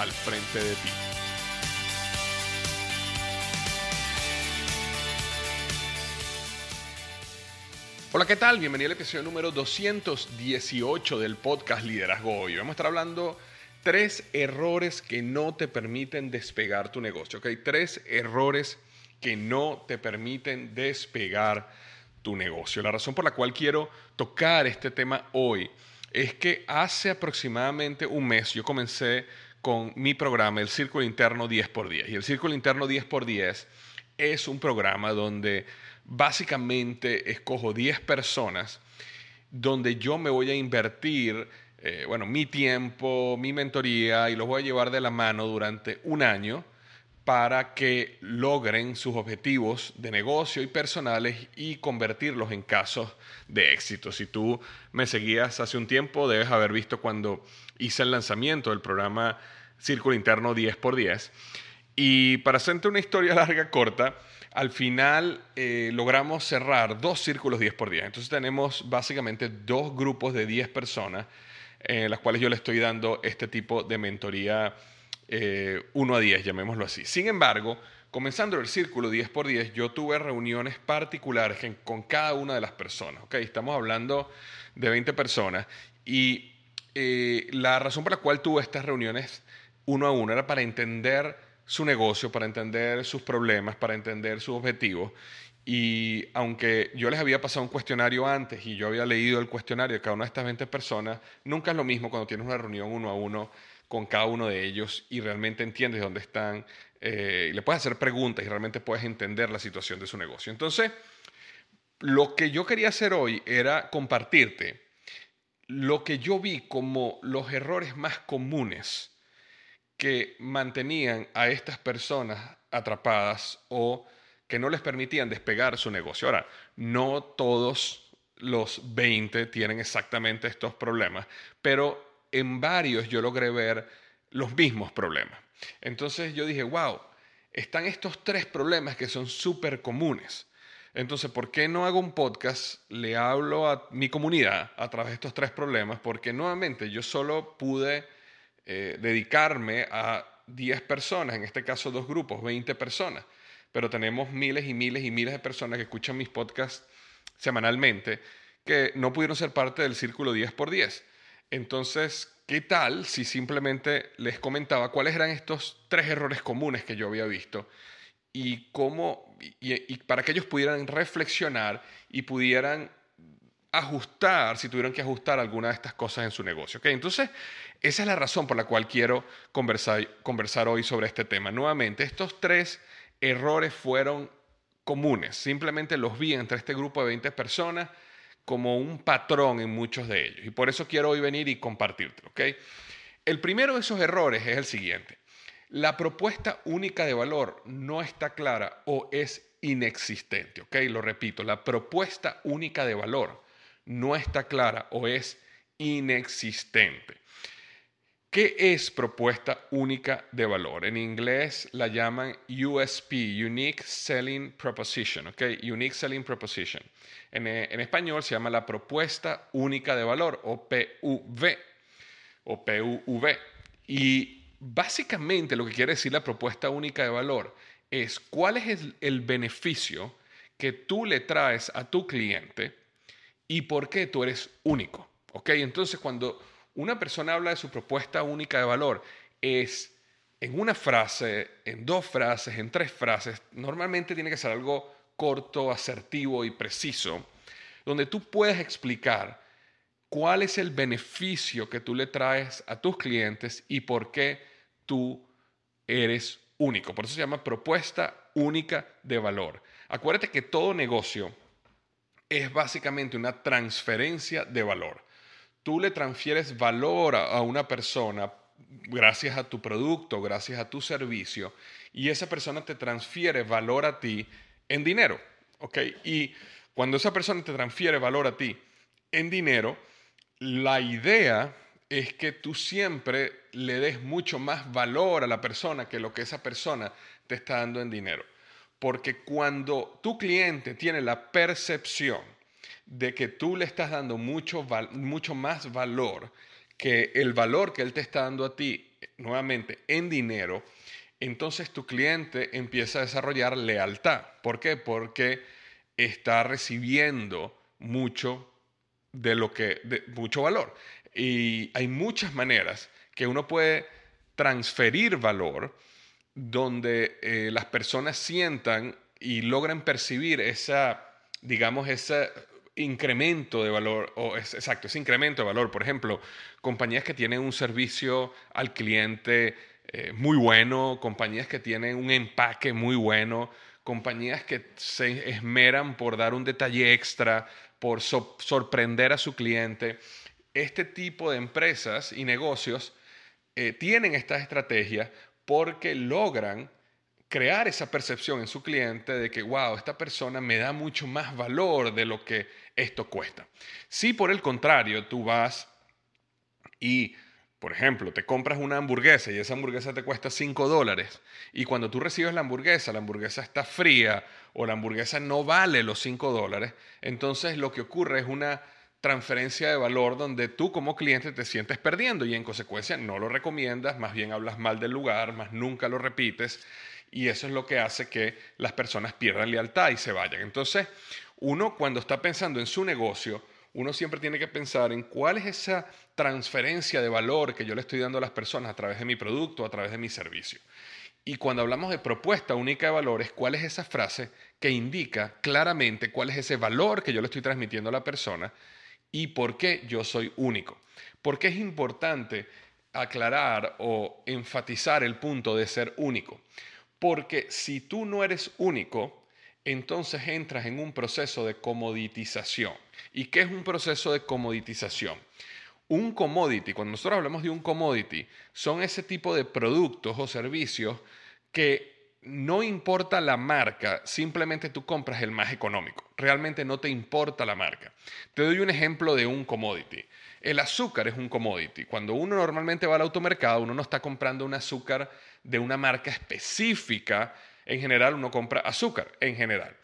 al frente de ti. Hola, ¿qué tal? Bienvenido al episodio número 218 del podcast Liderazgo Hoy. Vamos a estar hablando tres errores que no te permiten despegar tu negocio. ¿ok? Tres errores que no te permiten despegar tu negocio. La razón por la cual quiero tocar este tema hoy es que hace aproximadamente un mes yo comencé con mi programa, el Círculo Interno 10x10. Y el Círculo Interno 10x10 es un programa donde básicamente escojo 10 personas donde yo me voy a invertir, eh, bueno, mi tiempo, mi mentoría y los voy a llevar de la mano durante un año para que logren sus objetivos de negocio y personales y convertirlos en casos de éxito. Si tú me seguías hace un tiempo, debes haber visto cuando hice el lanzamiento del programa Círculo Interno 10x10. Y para hacerte una historia larga, corta, al final eh, logramos cerrar dos círculos 10x10. Entonces tenemos básicamente dos grupos de 10 personas en las cuales yo le estoy dando este tipo de mentoría eh, 1 a 10, llamémoslo así. Sin embargo, comenzando el círculo 10 por 10, yo tuve reuniones particulares con cada una de las personas. ¿okay? Estamos hablando de 20 personas y eh, la razón por la cual tuve estas reuniones uno a uno era para entender su negocio, para entender sus problemas, para entender sus objetivos. Y aunque yo les había pasado un cuestionario antes y yo había leído el cuestionario de cada una de estas 20 personas, nunca es lo mismo cuando tienes una reunión uno a uno con cada uno de ellos y realmente entiendes dónde están eh, y le puedes hacer preguntas y realmente puedes entender la situación de su negocio. Entonces, lo que yo quería hacer hoy era compartirte lo que yo vi como los errores más comunes que mantenían a estas personas atrapadas o que no les permitían despegar su negocio. Ahora, no todos los 20 tienen exactamente estos problemas, pero en varios yo logré ver los mismos problemas. Entonces yo dije, wow, están estos tres problemas que son súper comunes. Entonces, ¿por qué no hago un podcast? Le hablo a mi comunidad a través de estos tres problemas, porque nuevamente yo solo pude eh, dedicarme a 10 personas, en este caso dos grupos, 20 personas, pero tenemos miles y miles y miles de personas que escuchan mis podcasts semanalmente que no pudieron ser parte del círculo 10 por 10. Entonces, ¿qué tal si simplemente les comentaba cuáles eran estos tres errores comunes que yo había visto y cómo, y, para que ellos pudieran reflexionar y pudieran ajustar, si tuvieron que ajustar alguna de estas cosas en su negocio. ¿ok? Entonces, esa es la razón por la cual quiero conversar, conversar hoy sobre este tema. Nuevamente, estos tres errores fueron comunes. Simplemente los vi entre este grupo de 20 personas como un patrón en muchos de ellos. Y por eso quiero hoy venir y compartirlo. ¿ok? El primero de esos errores es el siguiente. La propuesta única de valor no está clara o es inexistente. Lo repito, la propuesta única de valor no está clara o es inexistente. ¿Qué es propuesta única de valor? En inglés la llaman USP, Unique Selling Proposition, ¿ok? Unique Selling Proposition. En, en, español se llama la propuesta única de valor o PUV o. Y básicamente lo que quiere decir la propuesta única de valor es cuál es el beneficio que tú le traes a tu cliente y por qué tú eres único. ¿Ok? Entonces, cuando una persona habla de su propuesta única de valor, es en una frase, en dos frases, en tres frases, normalmente tiene que ser algo corto, asertivo y preciso, donde tú puedes explicar cuál es el beneficio que tú le traes a tus clientes y por qué tú eres único. Por eso se llama propuesta única de valor. Acuérdate que todo negocio es básicamente una transferencia de valor. Tú le transfieres valor a una persona gracias a tu producto, gracias a tu servicio, y esa persona te transfiere valor a ti en dinero. ¿ok? Y cuando esa persona te transfiere valor a ti en dinero, la idea es que tú siempre le des mucho más valor a la persona que lo que esa persona te está dando en dinero. Porque cuando tu cliente tiene la percepción de que tú le estás dando mucho, mucho más valor que el valor que él te está dando a ti, nuevamente, en dinero, entonces tu cliente empieza a desarrollar lealtad. ¿Por qué? Porque está recibiendo mucho de lo que, de mucho valor. Y hay muchas maneras que uno puede transferir valor donde eh, las personas sientan y logran percibir esa, digamos, ese incremento de valor, o es, exacto, incremento de valor. Por ejemplo, compañías que tienen un servicio al cliente eh, muy bueno, compañías que tienen un empaque muy bueno, compañías que se esmeran por dar un detalle extra, por sorprender a su cliente. Este tipo de empresas y negocios eh, tienen estas estrategias porque logran crear esa percepción en su cliente de que, wow, esta persona me da mucho más valor de lo que esto cuesta. Si por el contrario tú vas y, por ejemplo, te compras una hamburguesa y esa hamburguesa te cuesta 5 dólares y cuando tú recibes la hamburguesa, la hamburguesa está fría o la hamburguesa no vale los 5 dólares, entonces lo que ocurre es una transferencia de valor donde tú como cliente te sientes perdiendo y en consecuencia no lo recomiendas, más bien hablas mal del lugar, más nunca lo repites y eso es lo que hace que las personas pierdan lealtad y se vayan. Entonces, uno cuando está pensando en su negocio, uno siempre tiene que pensar en cuál es esa transferencia de valor que yo le estoy dando a las personas a través de mi producto, a través de mi servicio. Y cuando hablamos de propuesta única de valores, ¿cuál es esa frase que indica claramente cuál es ese valor que yo le estoy transmitiendo a la persona y por qué yo soy único. Porque es importante aclarar o enfatizar el punto de ser único. Porque si tú no eres único, entonces entras en un proceso de comoditización. ¿Y qué es un proceso de comoditización? Un commodity, cuando nosotros hablamos de un commodity, son ese tipo de productos o servicios que no importa la marca, simplemente tú compras el más económico. Realmente no te importa la marca. Te doy un ejemplo de un commodity. El azúcar es un commodity. Cuando uno normalmente va al automercado, uno no está comprando un azúcar de una marca específica. En general, uno compra azúcar, en general.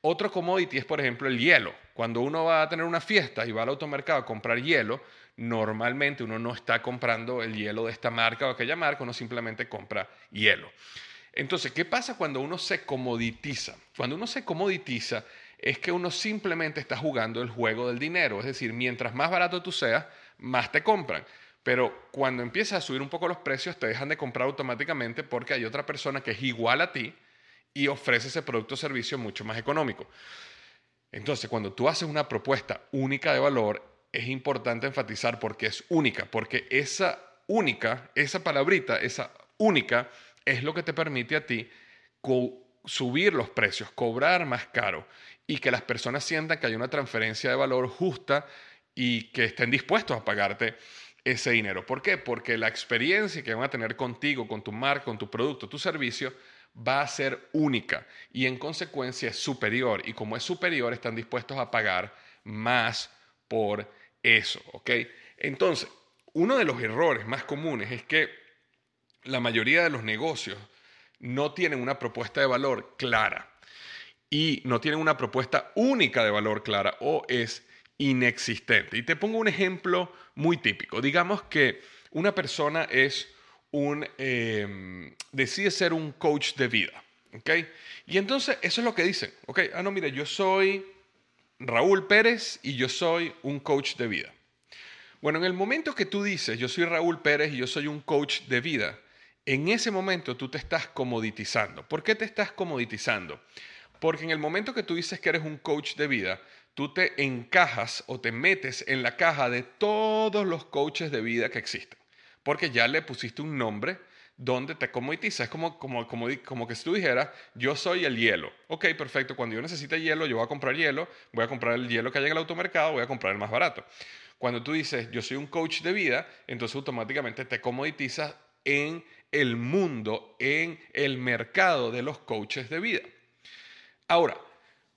Otro commodity es, por ejemplo, el hielo. Cuando uno va a tener una fiesta y va al automercado a comprar hielo, normalmente uno no está comprando el hielo de esta marca o aquella marca, uno simplemente compra hielo. Entonces, ¿qué pasa cuando uno se comoditiza? Cuando uno se comoditiza es que uno simplemente está jugando el juego del dinero, es decir, mientras más barato tú seas, más te compran. Pero cuando empiezas a subir un poco los precios, te dejan de comprar automáticamente porque hay otra persona que es igual a ti y ofrece ese producto o servicio mucho más económico. Entonces, cuando tú haces una propuesta única de valor, es importante enfatizar porque es única, porque esa única, esa palabrita, esa única, es lo que te permite a ti subir los precios, cobrar más caro y que las personas sientan que hay una transferencia de valor justa y que estén dispuestos a pagarte ese dinero. ¿Por qué? Porque la experiencia que van a tener contigo, con tu marca, con tu producto, tu servicio, va a ser única y en consecuencia es superior. Y como es superior, están dispuestos a pagar más por eso. ¿ok? Entonces, uno de los errores más comunes es que la mayoría de los negocios no tienen una propuesta de valor clara y no tienen una propuesta única de valor clara o es inexistente. Y te pongo un ejemplo muy típico. Digamos que una persona es un, em, decide ser un coach de vida. Y entonces eso es lo que dicen. ¿ok? Ah, no, mire, yo soy Raúl Pérez y yo soy un coach de vida. Bueno, en el momento que tú dices, yo soy Raúl Pérez y yo soy un coach de vida, en ese momento tú te estás comoditizando. ¿Por qué te estás comoditizando? Porque en el momento que tú dices que eres un coach de vida, tú te encajas o te metes en la caja de todos los coaches de vida que existen. Porque ya le pusiste un nombre donde te comoditizas. Es como, como, como, como que si tú dijeras, yo soy el hielo. Ok, perfecto. Cuando yo necesite hielo, yo voy a comprar hielo. Voy a comprar el hielo que hay en el automercado, voy a comprar el más barato. Cuando tú dices, yo soy un coach de vida, entonces automáticamente te comoditizas en el mundo, en el mercado de los coaches de vida. Ahora,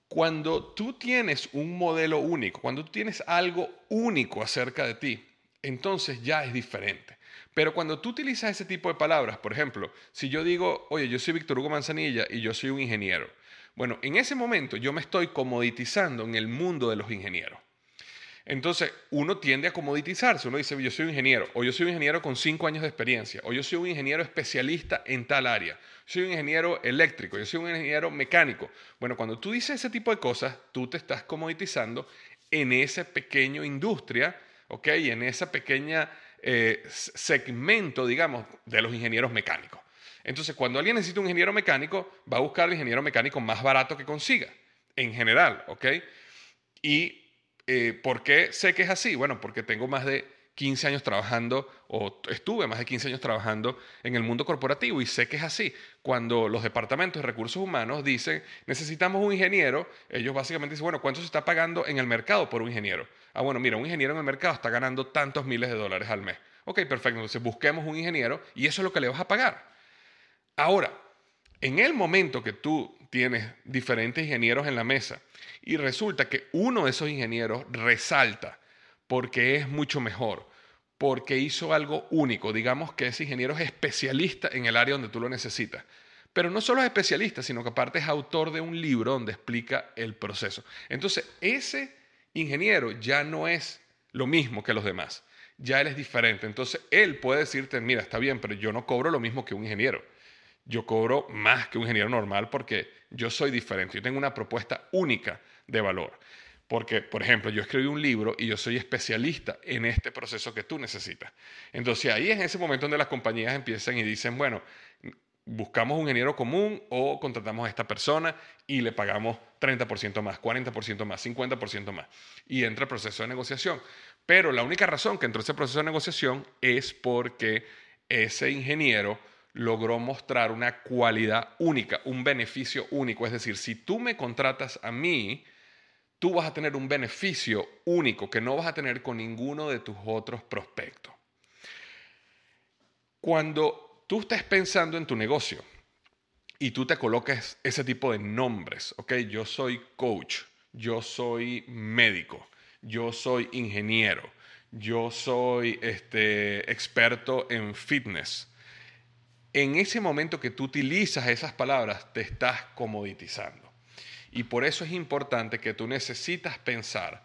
cuando tú tienes un modelo único, cuando tú tienes algo único acerca de ti, entonces ya es diferente. Pero cuando tú utilizas ese tipo de palabras, por ejemplo, si yo digo, oye, yo soy Víctor Hugo Manzanilla y yo soy un ingeniero, bueno, en ese momento yo me estoy comoditizando en el mundo de los ingenieros. Entonces, uno tiende a comoditizarse. Uno dice, yo soy un ingeniero, o yo soy un ingeniero con cinco años de experiencia, o yo soy un ingeniero especialista en tal área, soy un ingeniero eléctrico, yo soy un ingeniero mecánico. Bueno, cuando tú dices ese tipo de cosas, tú te estás comoditizando en ese pequeño industria, ¿ok? Y en ese pequeño eh, segmento, digamos, de los ingenieros mecánicos. Entonces, cuando alguien necesita un ingeniero mecánico, va a buscar el ingeniero mecánico más barato que consiga, en general, ¿ok? Y eh, ¿Por qué sé que es así? Bueno, porque tengo más de 15 años trabajando, o estuve más de 15 años trabajando en el mundo corporativo y sé que es así. Cuando los departamentos de recursos humanos dicen, necesitamos un ingeniero, ellos básicamente dicen, bueno, ¿cuánto se está pagando en el mercado por un ingeniero? Ah, bueno, mira, un ingeniero en el mercado está ganando tantos miles de dólares al mes. Ok, perfecto, entonces busquemos un ingeniero y eso es lo que le vas a pagar. Ahora, en el momento que tú tienes diferentes ingenieros en la mesa y resulta que uno de esos ingenieros resalta porque es mucho mejor, porque hizo algo único, digamos que ese ingeniero es especialista en el área donde tú lo necesitas. Pero no solo es especialista, sino que aparte es autor de un libro donde explica el proceso. Entonces, ese ingeniero ya no es lo mismo que los demás, ya él es diferente. Entonces, él puede decirte, mira, está bien, pero yo no cobro lo mismo que un ingeniero yo cobro más que un ingeniero normal porque yo soy diferente, yo tengo una propuesta única de valor. Porque, por ejemplo, yo escribí un libro y yo soy especialista en este proceso que tú necesitas. Entonces ahí es ese momento donde las compañías empiezan y dicen, bueno, buscamos un ingeniero común o contratamos a esta persona y le pagamos 30% más, 40% más, 50% más. Y entra el proceso de negociación. Pero la única razón que entró ese proceso de negociación es porque ese ingeniero logró mostrar una cualidad única, un beneficio único. Es decir, si tú me contratas a mí, tú vas a tener un beneficio único que no vas a tener con ninguno de tus otros prospectos. Cuando tú estés pensando en tu negocio y tú te coloques ese tipo de nombres, ok, yo soy coach, yo soy médico, yo soy ingeniero, yo soy este, experto en fitness, en ese momento que tú utilizas esas palabras, te estás comoditizando. Y por eso es importante que tú necesitas pensar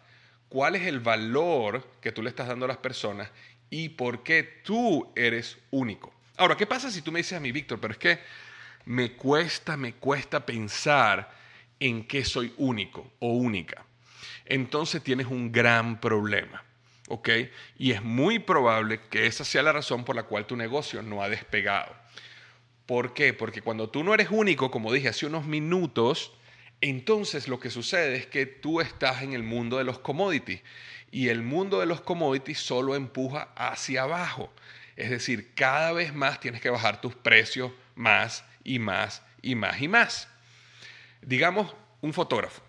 cuál es el valor que tú le estás dando a las personas y por qué tú eres único. Ahora, ¿qué pasa si tú me dices a mí, Víctor, pero es que me cuesta, me cuesta pensar en que soy único o única? Entonces tienes un gran problema. ¿ok? Y es muy probable que esa sea la razón por la cual tu negocio no ha despegado. ¿Por qué? Porque cuando tú no eres único, como dije hace unos minutos, Entonces lo que sucede es que tú estás en el mundo de los commodities y el mundo de los commodities solo empuja hacia abajo. Es decir, cada vez más tienes que bajar tus precios más y más y más y más. Digamos, un fotógrafo.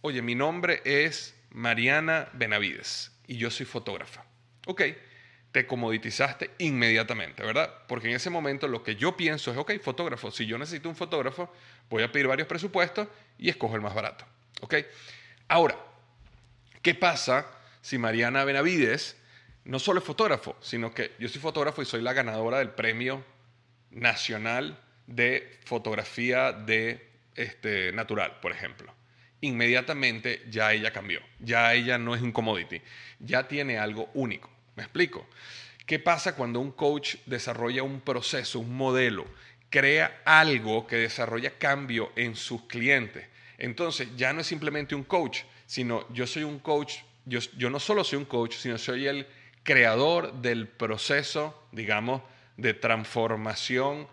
Oye, mi nombre es Mariana Benavides y yo soy fotógrafa. Ok, te comoditizaste inmediatamente, ¿verdad? Porque en ese momento lo que yo pienso es, ok, fotógrafo, si yo necesito un fotógrafo, voy a pedir varios presupuestos y escojo el más barato. ¿Ok? Ahora, ¿qué pasa si Mariana Benavides no solo es fotógrafo, sino que yo soy fotógrafo y soy la ganadora del Premio Nacional de Fotografía de este, Natural, por ejemplo? Inmediatamente ya ella cambió, ya ella no es un commodity, ya tiene algo único. ¿Me explico? ¿Qué pasa cuando un coach desarrolla un proceso, un modelo, crea algo que desarrolla cambio en sus clientes? Entonces ya no es simplemente un coach, sino yo soy un coach, yo, no solo soy un coach, sino soy el creador del proceso, digamos, de transformación,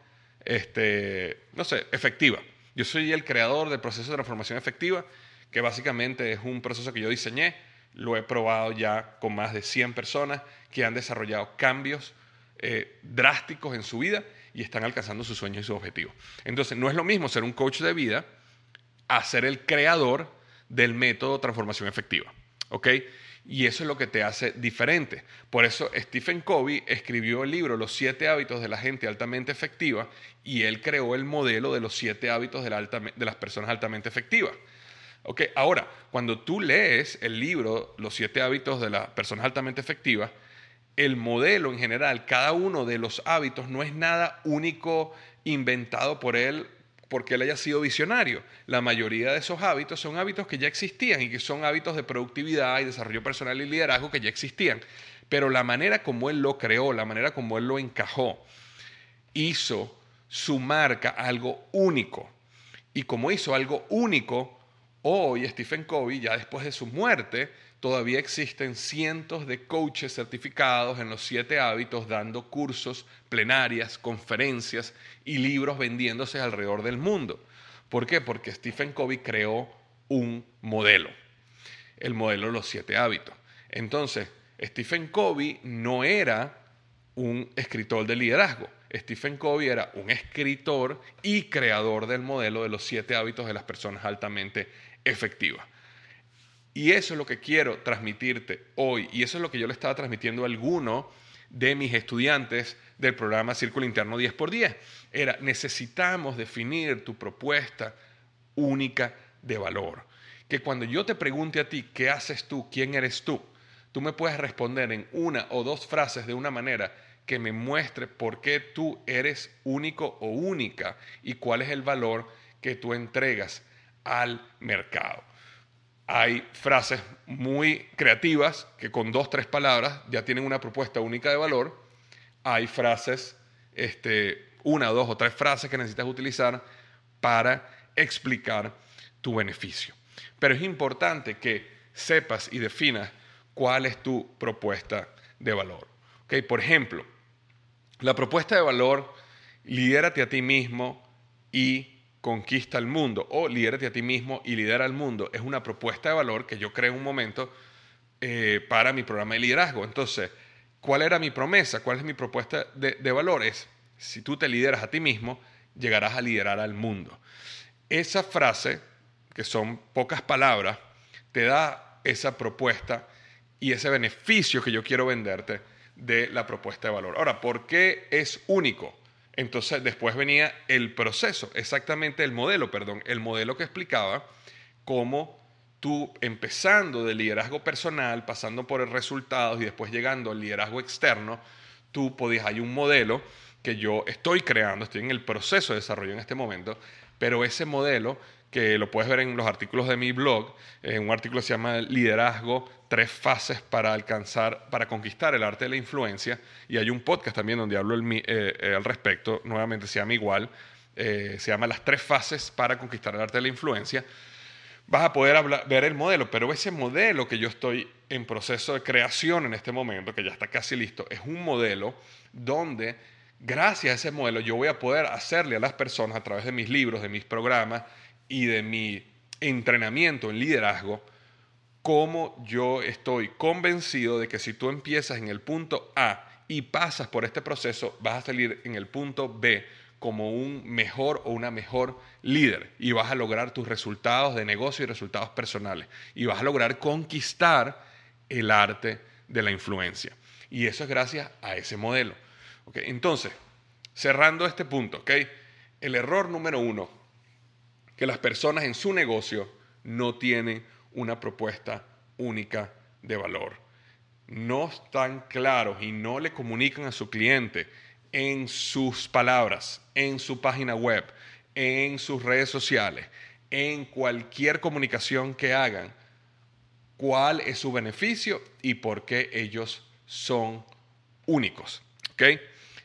este, no sé, efectiva. Yo soy el creador del proceso de transformación efectiva, que básicamente es un proceso que yo diseñé, lo he probado ya con más de 100 personas que han desarrollado cambios eh, drásticos en su vida y están alcanzando sus sueños y sus objetivos. Entonces, no es lo mismo ser un coach de vida a ser el creador del método transformación efectiva. ¿Ok? Y eso es lo que te hace diferente. Por eso Stephen Covey escribió el libro Los siete hábitos de la gente altamente efectiva y él creó el modelo de los siete hábitos de, de las personas altamente efectivas. Ok, ahora, cuando tú lees el libro Los siete hábitos de las personas altamente efectivas, el modelo en general, cada uno de los hábitos no es nada único inventado por él porque él haya sido visionario. La mayoría de esos hábitos son hábitos que ya existían y que son hábitos de productividad y desarrollo personal y liderazgo que ya existían. Pero la manera como él lo creó, la manera como él lo encajó, hizo su marca algo único. Y como hizo algo único, Hoy Stephen Covey, ya después de su muerte, todavía existen cientos de coaches certificados en los siete hábitos dando cursos, plenarias, conferencias y libros vendiéndose alrededor del mundo. ¿Por qué? Porque Stephen Covey creó un modelo, el modelo de los siete hábitos. Entonces, Stephen Covey no era un escritor de liderazgo. Stephen Covey era un escritor y creador del modelo de los siete hábitos de las personas altamente efectiva. Y eso es lo que quiero transmitirte hoy. Y eso es lo que yo le estaba transmitiendo a alguno de mis estudiantes del programa Círculo Interno 10x10. Era, necesitamos definir tu propuesta única de valor. Que cuando yo te pregunte a ti, ¿qué haces tú? ¿Quién eres tú? Tú me puedes responder en una o dos frases de una manera que me muestre por qué tú eres único o única y cuál es el valor que tú entregas al mercado. Hay frases muy creativas que con dos, tres palabras ya tienen una propuesta única de valor. Hay frases, este, una, dos o tres frases que necesitas utilizar para explicar tu beneficio. Pero es importante que sepas y definas cuál es tu propuesta de valor. ¿Okay? Por ejemplo, la propuesta de valor, lidérate a ti mismo y conquista el mundo o lidérate a ti mismo y lidera al mundo es una propuesta de valor que yo creé en un momento eh, para mi programa de liderazgo. Entonces, ¿cuál era mi promesa? ¿Cuál es mi propuesta de, de valores? Si tú te lideras a ti mismo, llegarás a liderar al mundo. Esa frase, que son pocas palabras, te da esa propuesta y ese beneficio que yo quiero venderte de la propuesta de valor. Ahora, ¿por qué es único? Entonces después venía el proceso, exactamente el modelo, perdón, el modelo que explicaba cómo tú empezando de liderazgo personal, pasando por el resultados y después llegando al liderazgo externo, tú podías, hay un modelo que yo estoy creando, estoy en el proceso de desarrollo en este momento, pero ese modelo que lo puedes ver en los artículos de mi blog, en un artículo que se llama Liderazgo, tres fases para alcanzar, para conquistar el arte de la influencia, y hay un podcast también donde hablo eh, eh, al respecto, nuevamente se llama igual, eh, se llama Las tres fases para conquistar el arte de la influencia, vas a poder ver el modelo, pero ese modelo que yo estoy en proceso de creación en este momento, que ya está casi listo, es un modelo donde gracias a ese modelo yo voy a poder hacerle a las personas a través de mis libros, de mis programas, y de mi entrenamiento en liderazgo, como yo estoy convencido de que si tú empiezas en el punto A y pasas por este proceso, vas a salir en el punto B como un mejor o una mejor líder y vas a lograr tus resultados de negocio y resultados personales y vas a lograr conquistar el arte de la influencia. Y eso es gracias a ese modelo. Entonces, cerrando este punto, el error número uno, que las personas en su negocio no tienen una propuesta única de valor. No están claros y no le comunican a su cliente en sus palabras, en su página web, en sus redes sociales, en cualquier comunicación que hagan, cuál es su beneficio y por qué ellos son únicos. ¿Ok?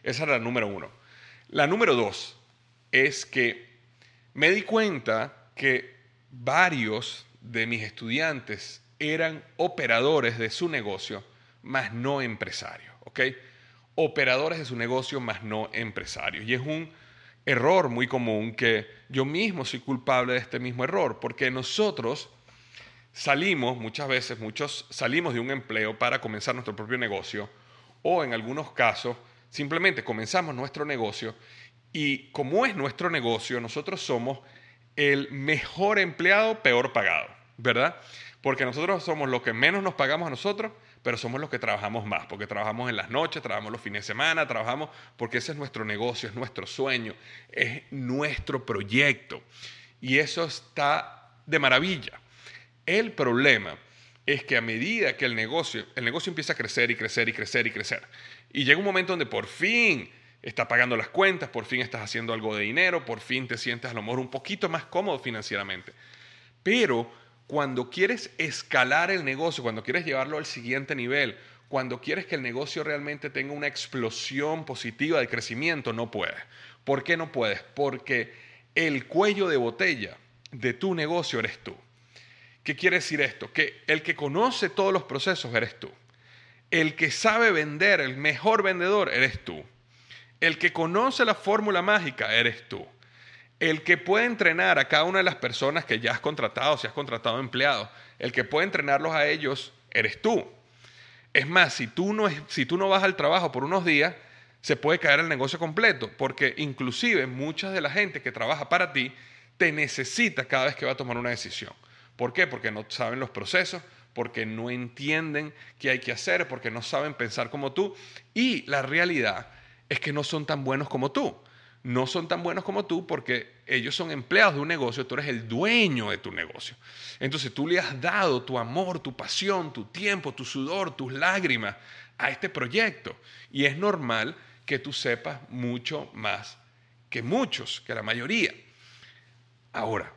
Esa era la número uno. La número dos es que me di cuenta que varios de mis estudiantes eran operadores de su negocio, más no empresarios. ¿Ok? operadores de su negocio, más no empresarios. Y es un error muy común que yo mismo soy culpable de este mismo error, porque nosotros salimos, muchas veces, muchos salimos de un empleo para comenzar nuestro propio negocio, o en algunos casos, simplemente comenzamos nuestro negocio y como es nuestro negocio, nosotros somos el mejor empleado, peor pagado, ¿verdad? Porque nosotros somos los que menos nos pagamos a nosotros, pero somos los que trabajamos más, porque trabajamos en las noches, trabajamos los fines de semana, trabajamos porque ese es nuestro negocio, es nuestro sueño, es nuestro proyecto. Y eso está de maravilla. El problema es que a medida que el negocio, el negocio empieza a crecer y crecer y crecer y crecer, y llega un momento donde por fin está pagando las cuentas, por fin estás haciendo algo de dinero, por fin te sientes a lo mejor un poquito más cómodo financieramente. Pero cuando quieres escalar el negocio, cuando quieres llevarlo al siguiente nivel, cuando quieres que el negocio realmente tenga una explosión positiva de crecimiento, no puedes. ¿Por qué no puedes? Porque el cuello de botella de tu negocio eres tú. ¿Qué quiere decir esto? Que el que conoce todos los procesos eres tú. El que sabe vender, el mejor vendedor, eres tú. El que conoce la fórmula mágica, eres tú el que puede entrenar a cada una de las personas que ya has contratado, si has contratado empleados, el que puede entrenarlos a ellos, eres tú. Es más, si tú no, si tú no vas al trabajo por unos días, se puede caer el negocio completo, porque inclusive mucha de la gente que trabaja para ti te necesita cada vez que va a tomar una decisión. ¿Por qué? Porque no saben los procesos, porque no entienden qué hay que hacer, porque no saben pensar como tú y la realidad es que no son tan buenos como tú no son tan buenos como tú porque ellos son empleados de un negocio, tú eres el dueño de tu negocio. Entonces tú le has dado tu amor, tu pasión, tu tiempo, tu sudor, tus lágrimas a este proyecto. Y es normal que tú sepas mucho más que muchos, que la mayoría. Ahora,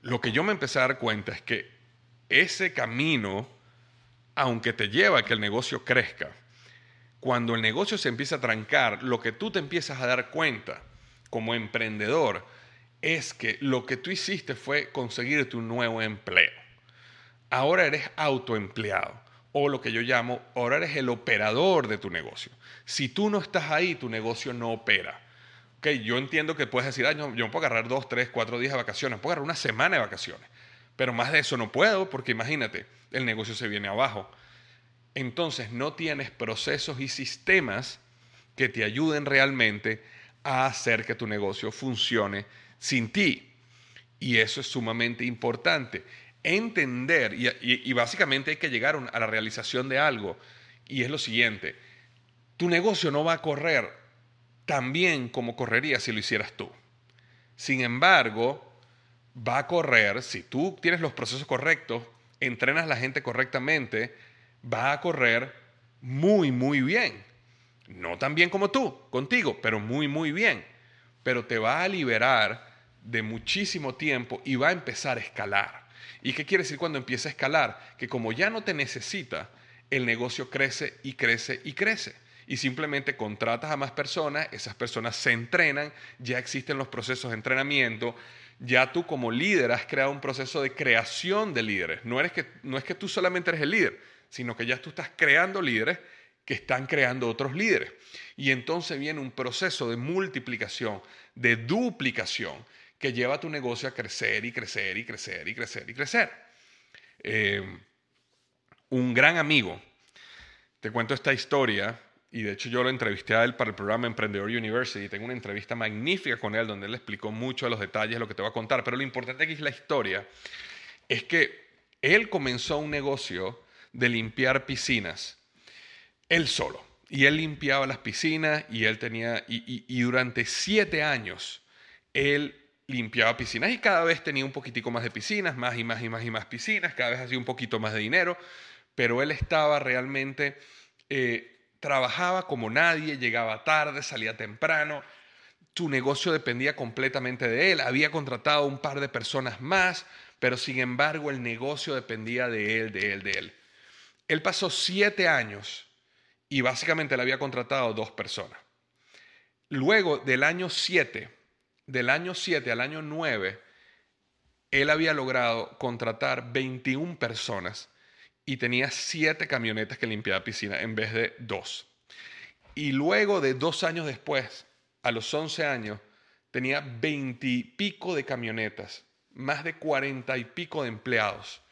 lo que yo me empecé a dar cuenta es que ese camino, aunque te lleva a que el negocio crezca, cuando el negocio se empieza a trancar, lo que tú te empiezas a dar cuenta como emprendedor es que lo que tú hiciste fue conseguirte un nuevo empleo. Ahora eres autoempleado o lo que yo llamo, ahora eres el operador de tu negocio. Si tú no estás ahí, tu negocio no opera. Okay, yo entiendo que puedes decir, yo no puedo agarrar dos, tres, cuatro días de vacaciones, puedo agarrar una semana de vacaciones, pero más de eso no puedo porque imagínate, el negocio se viene abajo entonces no tienes procesos y sistemas que te ayuden realmente a hacer que tu negocio funcione sin ti. Y eso es sumamente importante. Entender, y, básicamente hay que llegar a la realización de algo, y es lo siguiente, tu negocio no va a correr tan bien como correría si lo hicieras tú. Sin embargo, va a correr, si tú tienes los procesos correctos, entrenas a la gente correctamente, va a correr muy, muy bien. No tan bien como tú, contigo, pero muy, muy bien. Pero te va a liberar de muchísimo tiempo y va a empezar a escalar. ¿Y qué quiere decir cuando empieza a escalar? Que como ya no te necesita, el negocio crece y crece y crece. Y simplemente contratas a más personas, esas personas se entrenan, ya existen los procesos de entrenamiento, ya tú como líder has creado un proceso de creación de líderes. No, eres que, no es que tú solamente eres el líder, sino que ya tú estás creando líderes que están creando otros líderes. Y entonces viene un proceso de multiplicación, de duplicación, que lleva tu negocio a crecer y crecer y crecer y crecer y crecer. Eh, un gran amigo, te cuento esta historia, y de hecho yo lo entrevisté a él para el programa Emprendedor University, tengo una entrevista magnífica con él donde él explicó mucho de los detalles de lo que te voy a contar, pero lo importante aquí es la historia, es que él comenzó un negocio de limpiar piscinas, él solo, y él limpiaba las piscinas y él tenía, y, durante siete años, él limpiaba piscinas y cada vez tenía un poquitico más de piscinas, más y más y más y más piscinas, cada vez hacía un poquito más de dinero, pero él estaba realmente, eh, trabajaba como nadie, llegaba tarde, salía temprano, tu negocio dependía completamente de él, había contratado un par de personas más, pero sin embargo el negocio dependía de él, de él, de él. Él pasó siete años y básicamente le había contratado dos personas. Luego del año siete, del año 7 al año 9, él había logrado contratar 21 personas y tenía 7 camionetas que limpiaba piscina en vez de 2. Y luego de dos años después, a los 11 años, tenía 20 y pico de camionetas, más de 40 y pico de empleados.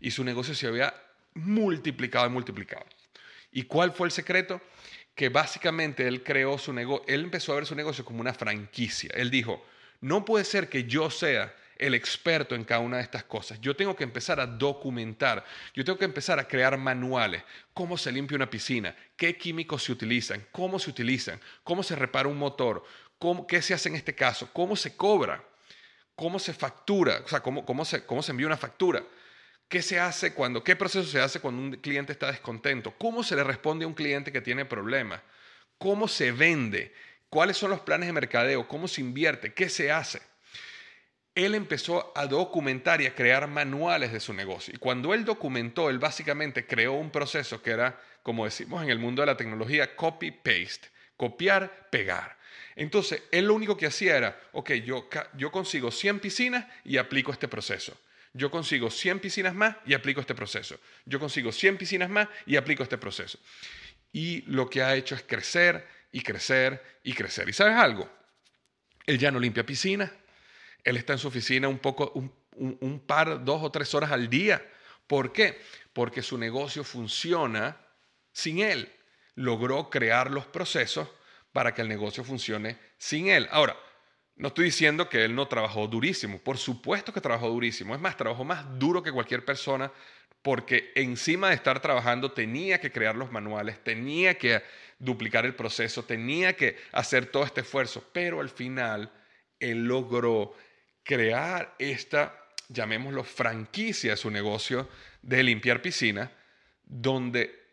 Y su negocio se había multiplicado y multiplicado. ¿Y cuál fue el secreto? que básicamente él creó su negocio, él empezó a ver su negocio como una franquicia. Él dijo, no puede ser que yo sea el experto en cada una de estas cosas. Yo tengo que empezar a documentar, yo tengo que empezar a crear manuales, cómo se limpia una piscina, qué químicos se utilizan, cómo se utilizan, cómo se repara un motor, qué se hace en este caso, cómo se cobra, cómo se factura, o sea, cómo, se, cómo se envía una factura. ¿Qué se hace cuando, qué proceso se hace cuando un cliente está descontento? ¿Cómo se le responde a un cliente que tiene problemas? ¿Cómo se vende? ¿Cuáles son los planes de mercadeo? ¿Cómo se invierte? ¿Qué se hace? Él empezó a documentar y a crear manuales de su negocio. Y cuando él documentó, él básicamente creó un proceso que era, como decimos en el mundo de la tecnología, copy-paste, copiar, pegar. Entonces, él lo único que hacía era, ok, yo, yo consigo 100 piscinas y aplico este proceso. Yo consigo 100 piscinas más y aplico este proceso. Yo consigo 100 piscinas más y aplico este proceso. Y lo que ha hecho es crecer y crecer y crecer. ¿Y sabes algo? Él ya no limpia piscinas. Él está en su oficina un poco, un, par, dos o tres horas al día. ¿Por qué? Porque su negocio funciona sin él. Logró crear los procesos para que el negocio funcione sin él. Ahora, no estoy diciendo que él no trabajó durísimo, por supuesto que trabajó durísimo, es más, trabajó más duro que cualquier persona porque encima de estar trabajando tenía que crear los manuales, tenía que duplicar el proceso, tenía que hacer todo este esfuerzo, pero al final él logró crear esta, llamémoslo, franquicia de su negocio de limpiar piscinas, donde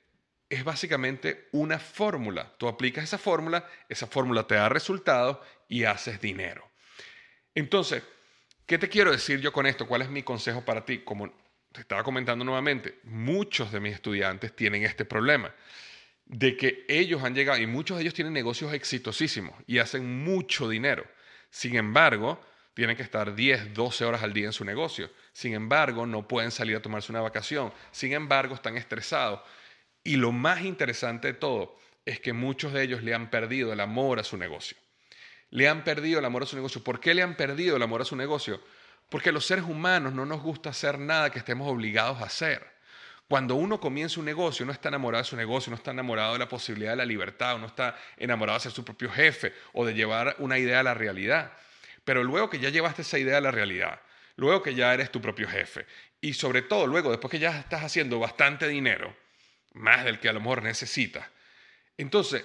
es básicamente una fórmula. Tú aplicas esa fórmula, esa fórmula te da resultados y haces dinero. Entonces, ¿qué te quiero decir yo con esto? ¿Cuál es mi consejo para ti? Como te estaba comentando nuevamente, muchos de mis estudiantes tienen este problema de que ellos han llegado y muchos de ellos tienen negocios exitosísimos y hacen mucho dinero. Sin embargo, tienen que estar 10, 12 horas al día en su negocio. Sin embargo, no pueden salir a tomarse una vacación. Sin embargo, están estresados. Y lo más interesante de todo es que muchos de ellos le han perdido el amor a su negocio le han perdido el amor a su negocio. ¿Por qué le han perdido el amor a su negocio? Porque los seres humanos no nos gusta hacer nada que estemos obligados a hacer. Cuando uno comienza un negocio, no está enamorado de su negocio, no está enamorado de la posibilidad de la libertad, no está enamorado de ser su propio jefe o de llevar una idea a la realidad. Pero luego que ya llevaste esa idea a la realidad, luego que ya eres tu propio jefe y sobre todo luego después que ya estás haciendo bastante dinero, más del que a lo mejor necesitas, entonces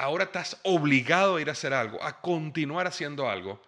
ahora estás obligado a ir a hacer algo, a continuar haciendo algo,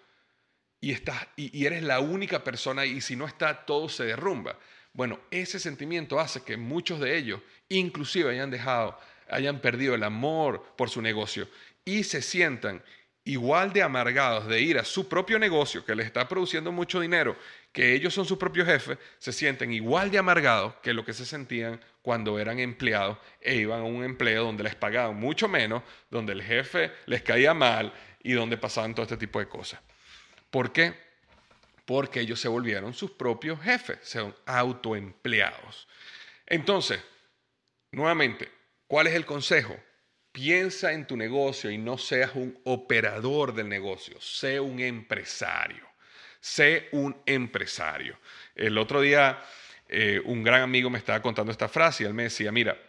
y, estás, y, eres la única persona y si no está, todo se derrumba. Bueno, ese sentimiento hace que muchos de ellos, inclusive hayan dejado, hayan perdido el amor por su negocio y se sientan igual de amargados de ir a su propio negocio que les está produciendo mucho dinero, que ellos son sus propios jefes, se sienten igual de amargados que lo que se sentían cuando eran empleados e iban a un empleo donde les pagaban mucho menos, donde el jefe les caía mal y donde pasaban todo este tipo de cosas. ¿Por qué? Porque ellos se volvieron sus propios jefes, son autoempleados. Entonces, nuevamente, ¿cuál es el consejo? Piensa en tu negocio y no seas un operador del negocio, sé un empresario. Sé un empresario. El otro día eh, un gran amigo me estaba contando esta frase y él me decía, mira,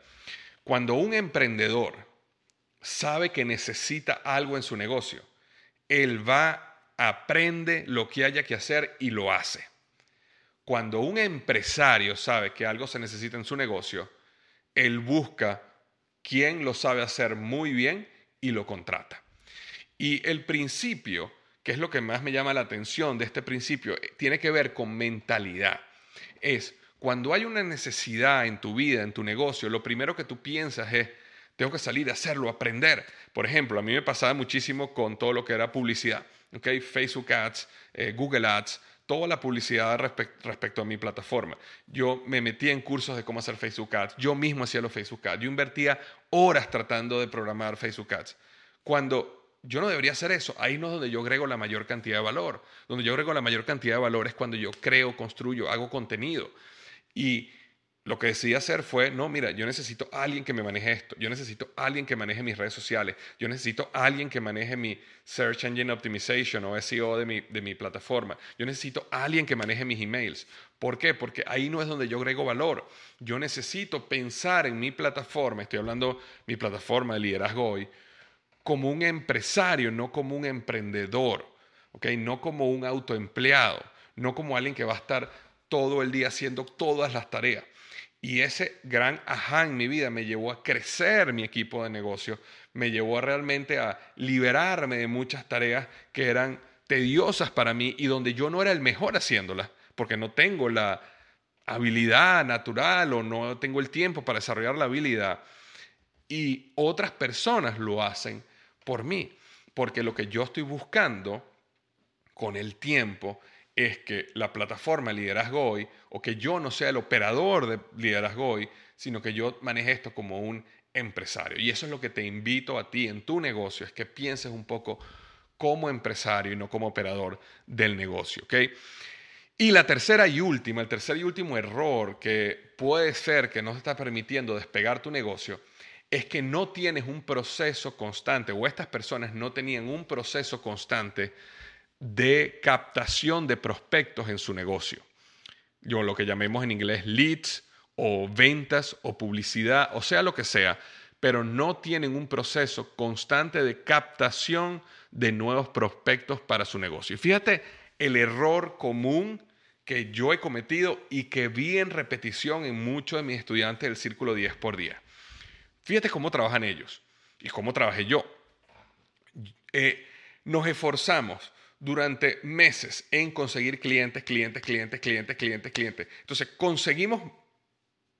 cuando un emprendedor sabe que necesita algo en su negocio, él va, aprende lo que haya que hacer y lo hace. Cuando un empresario sabe que algo se necesita en su negocio, él busca quién lo sabe hacer muy bien y lo contrata. Y el principio, que es lo que más me llama la atención de este principio, eh, tiene que ver con mentalidad. Es cuando hay una necesidad en tu vida, en tu negocio, lo primero que tú piensas es, tengo que salir a hacerlo, aprender. Por ejemplo, a mí me pasaba muchísimo con todo lo que era publicidad, ¿okay? Facebook Ads, eh, Google Ads, toda la publicidad respecto a mi plataforma. Yo me metía en cursos de cómo hacer Facebook Ads, yo mismo hacía los Facebook Ads, yo invertía horas tratando de programar Facebook Ads. Cuando yo no debería hacer eso, ahí no es donde yo agrego la mayor cantidad de valor. Donde yo agrego la mayor cantidad de valor es cuando yo creo, construyo, hago contenido. Y lo que decidí hacer fue, no, mira, yo necesito a alguien que me maneje esto, yo necesito a alguien que maneje mis redes sociales, yo necesito a alguien que maneje mi Search Engine Optimization o SEO de mi, de mi plataforma, yo necesito a alguien que maneje mis emails. ¿Por qué? Porque ahí no es donde yo agrego valor. Yo necesito pensar en mi plataforma, estoy hablando mi plataforma de liderazgo hoy, como un empresario, no como un emprendedor, ¿ok? No como un autoempleado, no como alguien que va a estar todo el día haciendo todas las tareas. Y ese gran ajá en mi vida me llevó a crecer mi equipo de negocio, me llevó a realmente a liberarme de muchas tareas que eran tediosas para mí y donde yo no era el mejor haciéndolas, porque no tengo la habilidad natural o no tengo el tiempo para desarrollar la habilidad. Y otras personas lo hacen por mí, porque lo que yo estoy buscando con el tiempo es que la plataforma Liderazgo Hoy, o que yo no sea el operador de Liderazgo Hoy, sino que yo maneje esto como un empresario. Y eso es lo que te invito a ti en tu negocio, es que pienses un poco como empresario y no como operador del negocio. Y la tercera y última, el tercer y último error que puede ser que no te está permitiendo despegar tu negocio, es que no tienes un proceso constante o estas personas no tenían un proceso constante de captación de prospectos en su negocio. Yo lo que llamemos en inglés leads o ventas o publicidad, o sea lo que sea, pero no tienen un proceso constante de captación de nuevos prospectos para su negocio. Fíjate el error común que yo he cometido y que vi en repetición en muchos de mis estudiantes del Círculo 10 por día. Fíjate cómo trabajan ellos y cómo trabajé yo. Eh, nos esforzamos durante meses en conseguir clientes, clientes, clientes, clientes, clientes, clientes. Entonces, conseguimos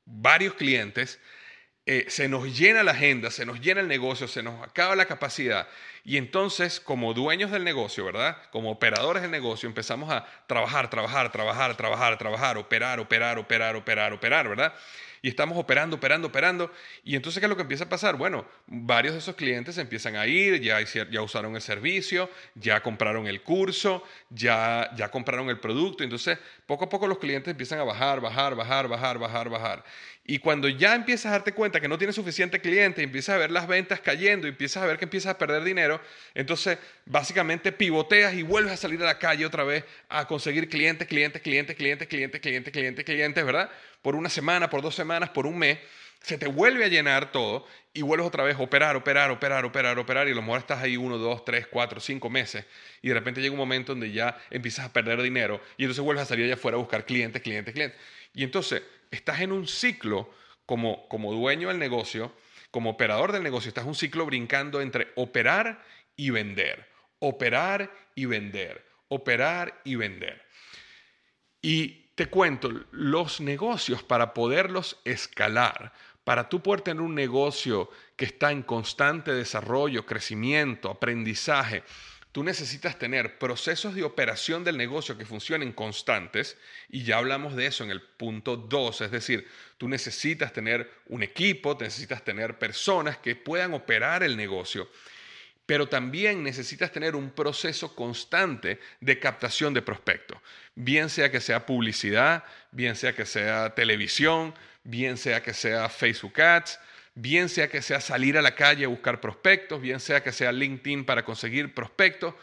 varios clientes, eh, se nos llena la agenda, se nos llena el negocio, se nos acaba la capacidad. Y entonces, como dueños del negocio, ¿verdad? Como operadores del negocio, empezamos a trabajar, trabajar, trabajar, trabajar, trabajar, operar, operar, operar, operar, operar, ¿verdad? Y estamos operando, operando, operando. Y entonces, ¿qué es lo que empieza a pasar? Bueno, varios de esos clientes empiezan a ir, ya, ya usaron el servicio, ya compraron el curso, ya, ya compraron el producto. Entonces, poco a poco los clientes empiezan a bajar, bajar, bajar, bajar, bajar, bajar. Y cuando ya empiezas a darte cuenta que no tienes suficiente cliente, empiezas a ver las ventas cayendo, empiezas a ver que empiezas a perder dinero, entonces básicamente pivoteas y vuelves a salir a la calle otra vez a conseguir clientes, clientes, clientes, clientes, clientes, clientes, clientes, clientes, ¿verdad? por una semana, por dos semanas, por un mes, se te vuelve a llenar todo y vuelves otra vez a operar, operar, operar, operar, operar y a lo mejor estás ahí uno, dos, tres, cuatro, cinco meses y de repente llega un momento donde ya empiezas a perder dinero y entonces vuelves a salir allá afuera a buscar clientes, clientes, clientes. Y entonces estás en un ciclo como, como dueño del negocio, como operador del negocio, estás en un ciclo brincando entre operar y vender, operar y vender, operar y vender. Y te cuento, los negocios para poderlos escalar, para tú poder tener un negocio que está en constante desarrollo, crecimiento, aprendizaje, tú necesitas tener procesos de operación del negocio que funcionen constantes, y ya hablamos de eso en el punto 2, es decir, tú necesitas tener un equipo, necesitas tener personas que puedan operar el negocio pero también necesitas tener un proceso constante de captación de prospectos, bien sea que sea publicidad, bien sea que sea televisión, bien sea que sea Facebook Ads, bien sea que sea salir a la calle a buscar prospectos, bien sea que sea LinkedIn para conseguir prospectos,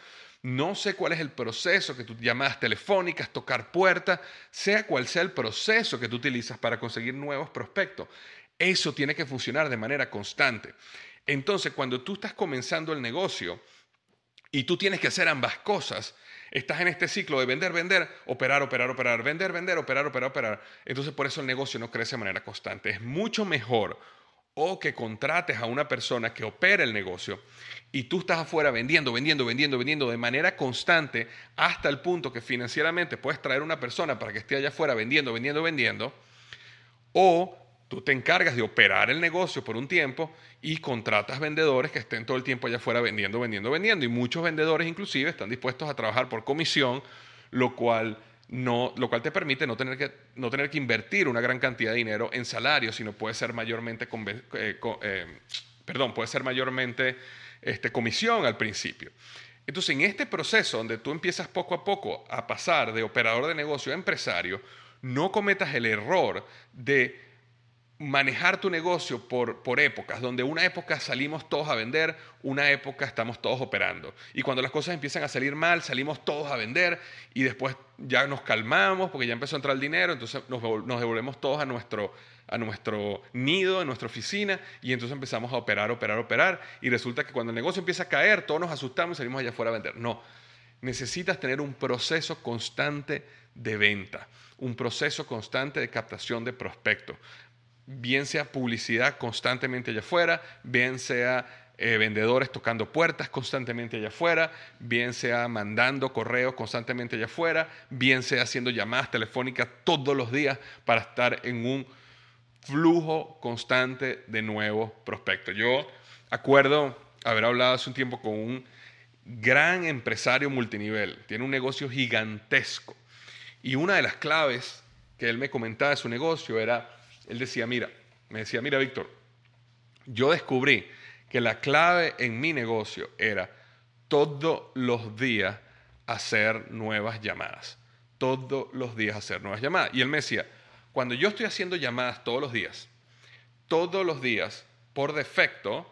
no sé cuál es el proceso que tú llamadas telefónicas, tocar puertas, sea cual sea el proceso que tú utilizas para conseguir nuevos prospectos. Eso tiene que funcionar de manera constante. Entonces, cuando tú estás comenzando el negocio y tú tienes que hacer ambas cosas, estás en este ciclo de vender, vender, operar, operar, operar, vender, vender, operar, operar, operar. Entonces, por eso el negocio no crece de manera constante. Es mucho mejor o que contrates a una persona que opera el negocio y tú estás afuera vendiendo, vendiendo, vendiendo, vendiendo de manera constante hasta el punto que financieramente puedes traer una persona para que esté allá afuera vendiendo, vendiendo, vendiendo, o tú te encargas de operar el negocio por un tiempo y contratas vendedores que estén todo el tiempo allá afuera vendiendo, vendiendo, vendiendo. Y muchos vendedores inclusive están dispuestos a trabajar por comisión, lo cual no, lo cual te permite no tener, que, no tener que invertir una gran cantidad de dinero en salario, sino puede ser mayormente, eh, eh, perdón, puede ser mayormente este, comisión al principio. Entonces, en este proceso donde tú empiezas poco a poco a pasar de operador de negocio a empresario, no cometas el error de manejar tu negocio por, por épocas, donde una época salimos todos a vender, una época estamos todos operando. Y cuando las cosas empiezan a salir mal, salimos todos a vender y después ya nos calmamos porque ya empezó a entrar el dinero, entonces nos, devolvemos todos a nuestro, a nuestro nido, a nuestra oficina y entonces empezamos a operar, operar, operar y resulta que cuando el negocio empieza a caer, todos nos asustamos y salimos allá afuera a vender. No, necesitas tener un proceso constante de venta, un proceso constante de captación de prospectos bien sea publicidad constantemente allá afuera, bien sea eh, vendedores tocando puertas constantemente allá afuera, bien sea mandando correos constantemente allá afuera, bien sea haciendo llamadas telefónicas todos los días para estar en un flujo constante de nuevos prospectos. Yo acuerdo haber hablado hace un tiempo con un gran empresario multinivel, tiene un negocio gigantesco y una de las claves que él me comentaba de su negocio era él decía, mira, me decía, mira, Víctor, yo descubrí que la clave en mi negocio era todos los días hacer nuevas llamadas. Todos los días hacer nuevas llamadas. Y él me decía, cuando yo estoy haciendo llamadas todos los días, todos los días, por defecto,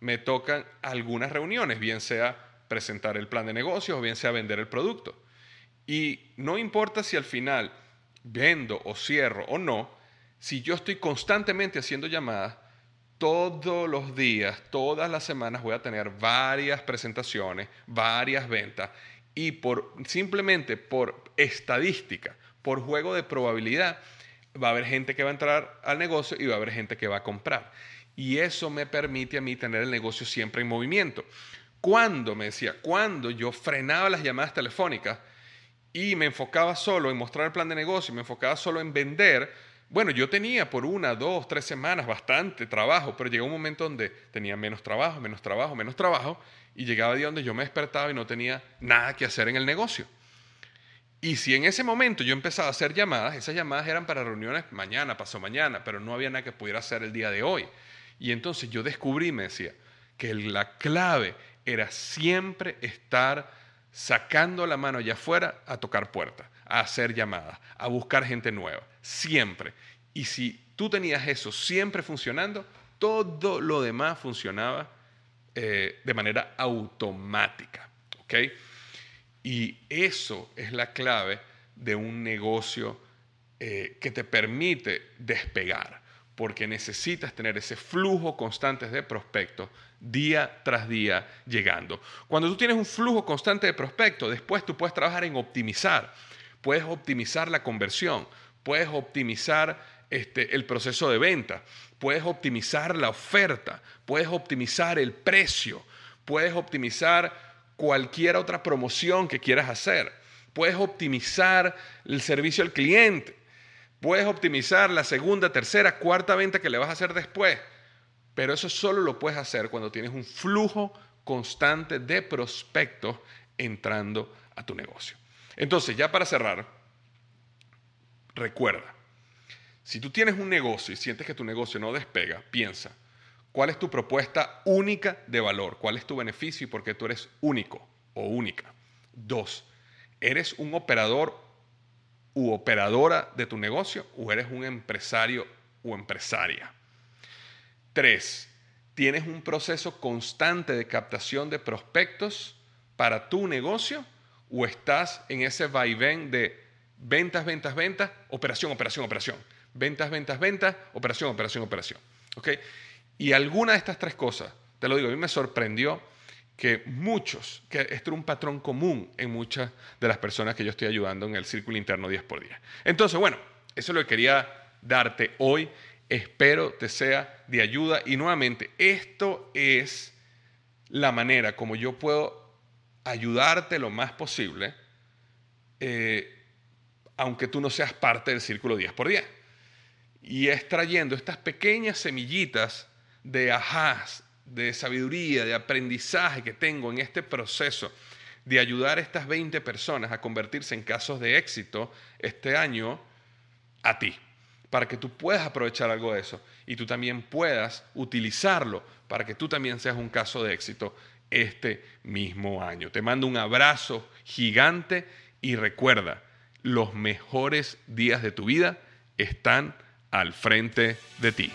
me tocan algunas reuniones, bien sea presentar el plan de negocios o bien sea vender el producto. Y no importa si al final vendo o cierro o no, si yo estoy constantemente haciendo llamadas, todos los días, todas las semanas voy a tener varias presentaciones, varias ventas y por simplemente por estadística, por juego de probabilidad, va a haber gente que va a entrar al negocio y va a haber gente que va a comprar. Y eso me permite a mí tener el negocio siempre en movimiento. Cuando, me decía, cuando yo frenaba las llamadas telefónicas y me enfocaba solo en mostrar el plan de negocio, me enfocaba solo en vender, bueno, yo tenía por una, dos, tres semanas bastante trabajo, pero llegó un momento donde tenía menos trabajo, menos trabajo, menos trabajo, y llegaba día donde yo me despertaba y no tenía nada que hacer en el negocio. Y si en ese momento yo empezaba a hacer llamadas, esas llamadas eran para reuniones mañana, pasó mañana, pero no había nada que pudiera hacer el día de hoy. Y entonces yo descubrí, me decía, que la clave era siempre estar sacando la mano allá afuera a tocar puertas, a hacer llamadas, a buscar gente nueva siempre. Y si tú tenías eso siempre funcionando, todo lo demás funcionaba eh, de manera automática. Y eso es la clave de un negocio eh, que te permite despegar, porque necesitas tener ese flujo constante de prospectos día tras día llegando. Cuando tú tienes un flujo constante de prospectos, después tú puedes trabajar en optimizar, puedes optimizar la conversión, puedes optimizar este, el proceso de venta, puedes optimizar la oferta, puedes optimizar el precio, puedes optimizar cualquier otra promoción que quieras hacer, puedes optimizar el servicio al cliente, puedes optimizar la segunda, tercera, cuarta venta que le vas a hacer después, pero eso solo lo puedes hacer cuando tienes un flujo constante de prospectos entrando a tu negocio. Entonces, ya para cerrar, Recuerda, si tú tienes un negocio y sientes que tu negocio no despega, piensa, ¿cuál es tu propuesta única de valor? ¿Cuál es tu beneficio y por qué tú eres único o única? Dos, ¿eres un operador u operadora de tu negocio o eres un empresario o empresaria? Tres, ¿tienes un proceso constante de captación de prospectos para tu negocio o estás en ese vaivén de ventas, ventas, ventas, operación, operación, operación. Ventas, ventas, ventas, operación, operación, operación. ¿Ok? Y alguna de estas tres cosas, te lo digo, a mí me sorprendió que muchos, que esto es un patrón común en muchas de las personas que yo estoy ayudando en el círculo interno 10 por 10. Entonces, bueno, eso es lo que quería darte hoy. Espero te sea de ayuda. Y nuevamente, esto es la manera como yo puedo ayudarte lo más posible, eh, aunque tú no seas parte del círculo 10 por 10. Y es trayendo estas pequeñas semillitas de ajás, de sabiduría, de aprendizaje que tengo en este proceso de ayudar a estas 20 personas a convertirse en casos de éxito este año a ti, para que tú puedas aprovechar algo de eso y tú también puedas utilizarlo para que tú también seas un caso de éxito este mismo año. Te mando un abrazo gigante y recuerda, los mejores días de tu vida están al frente de ti.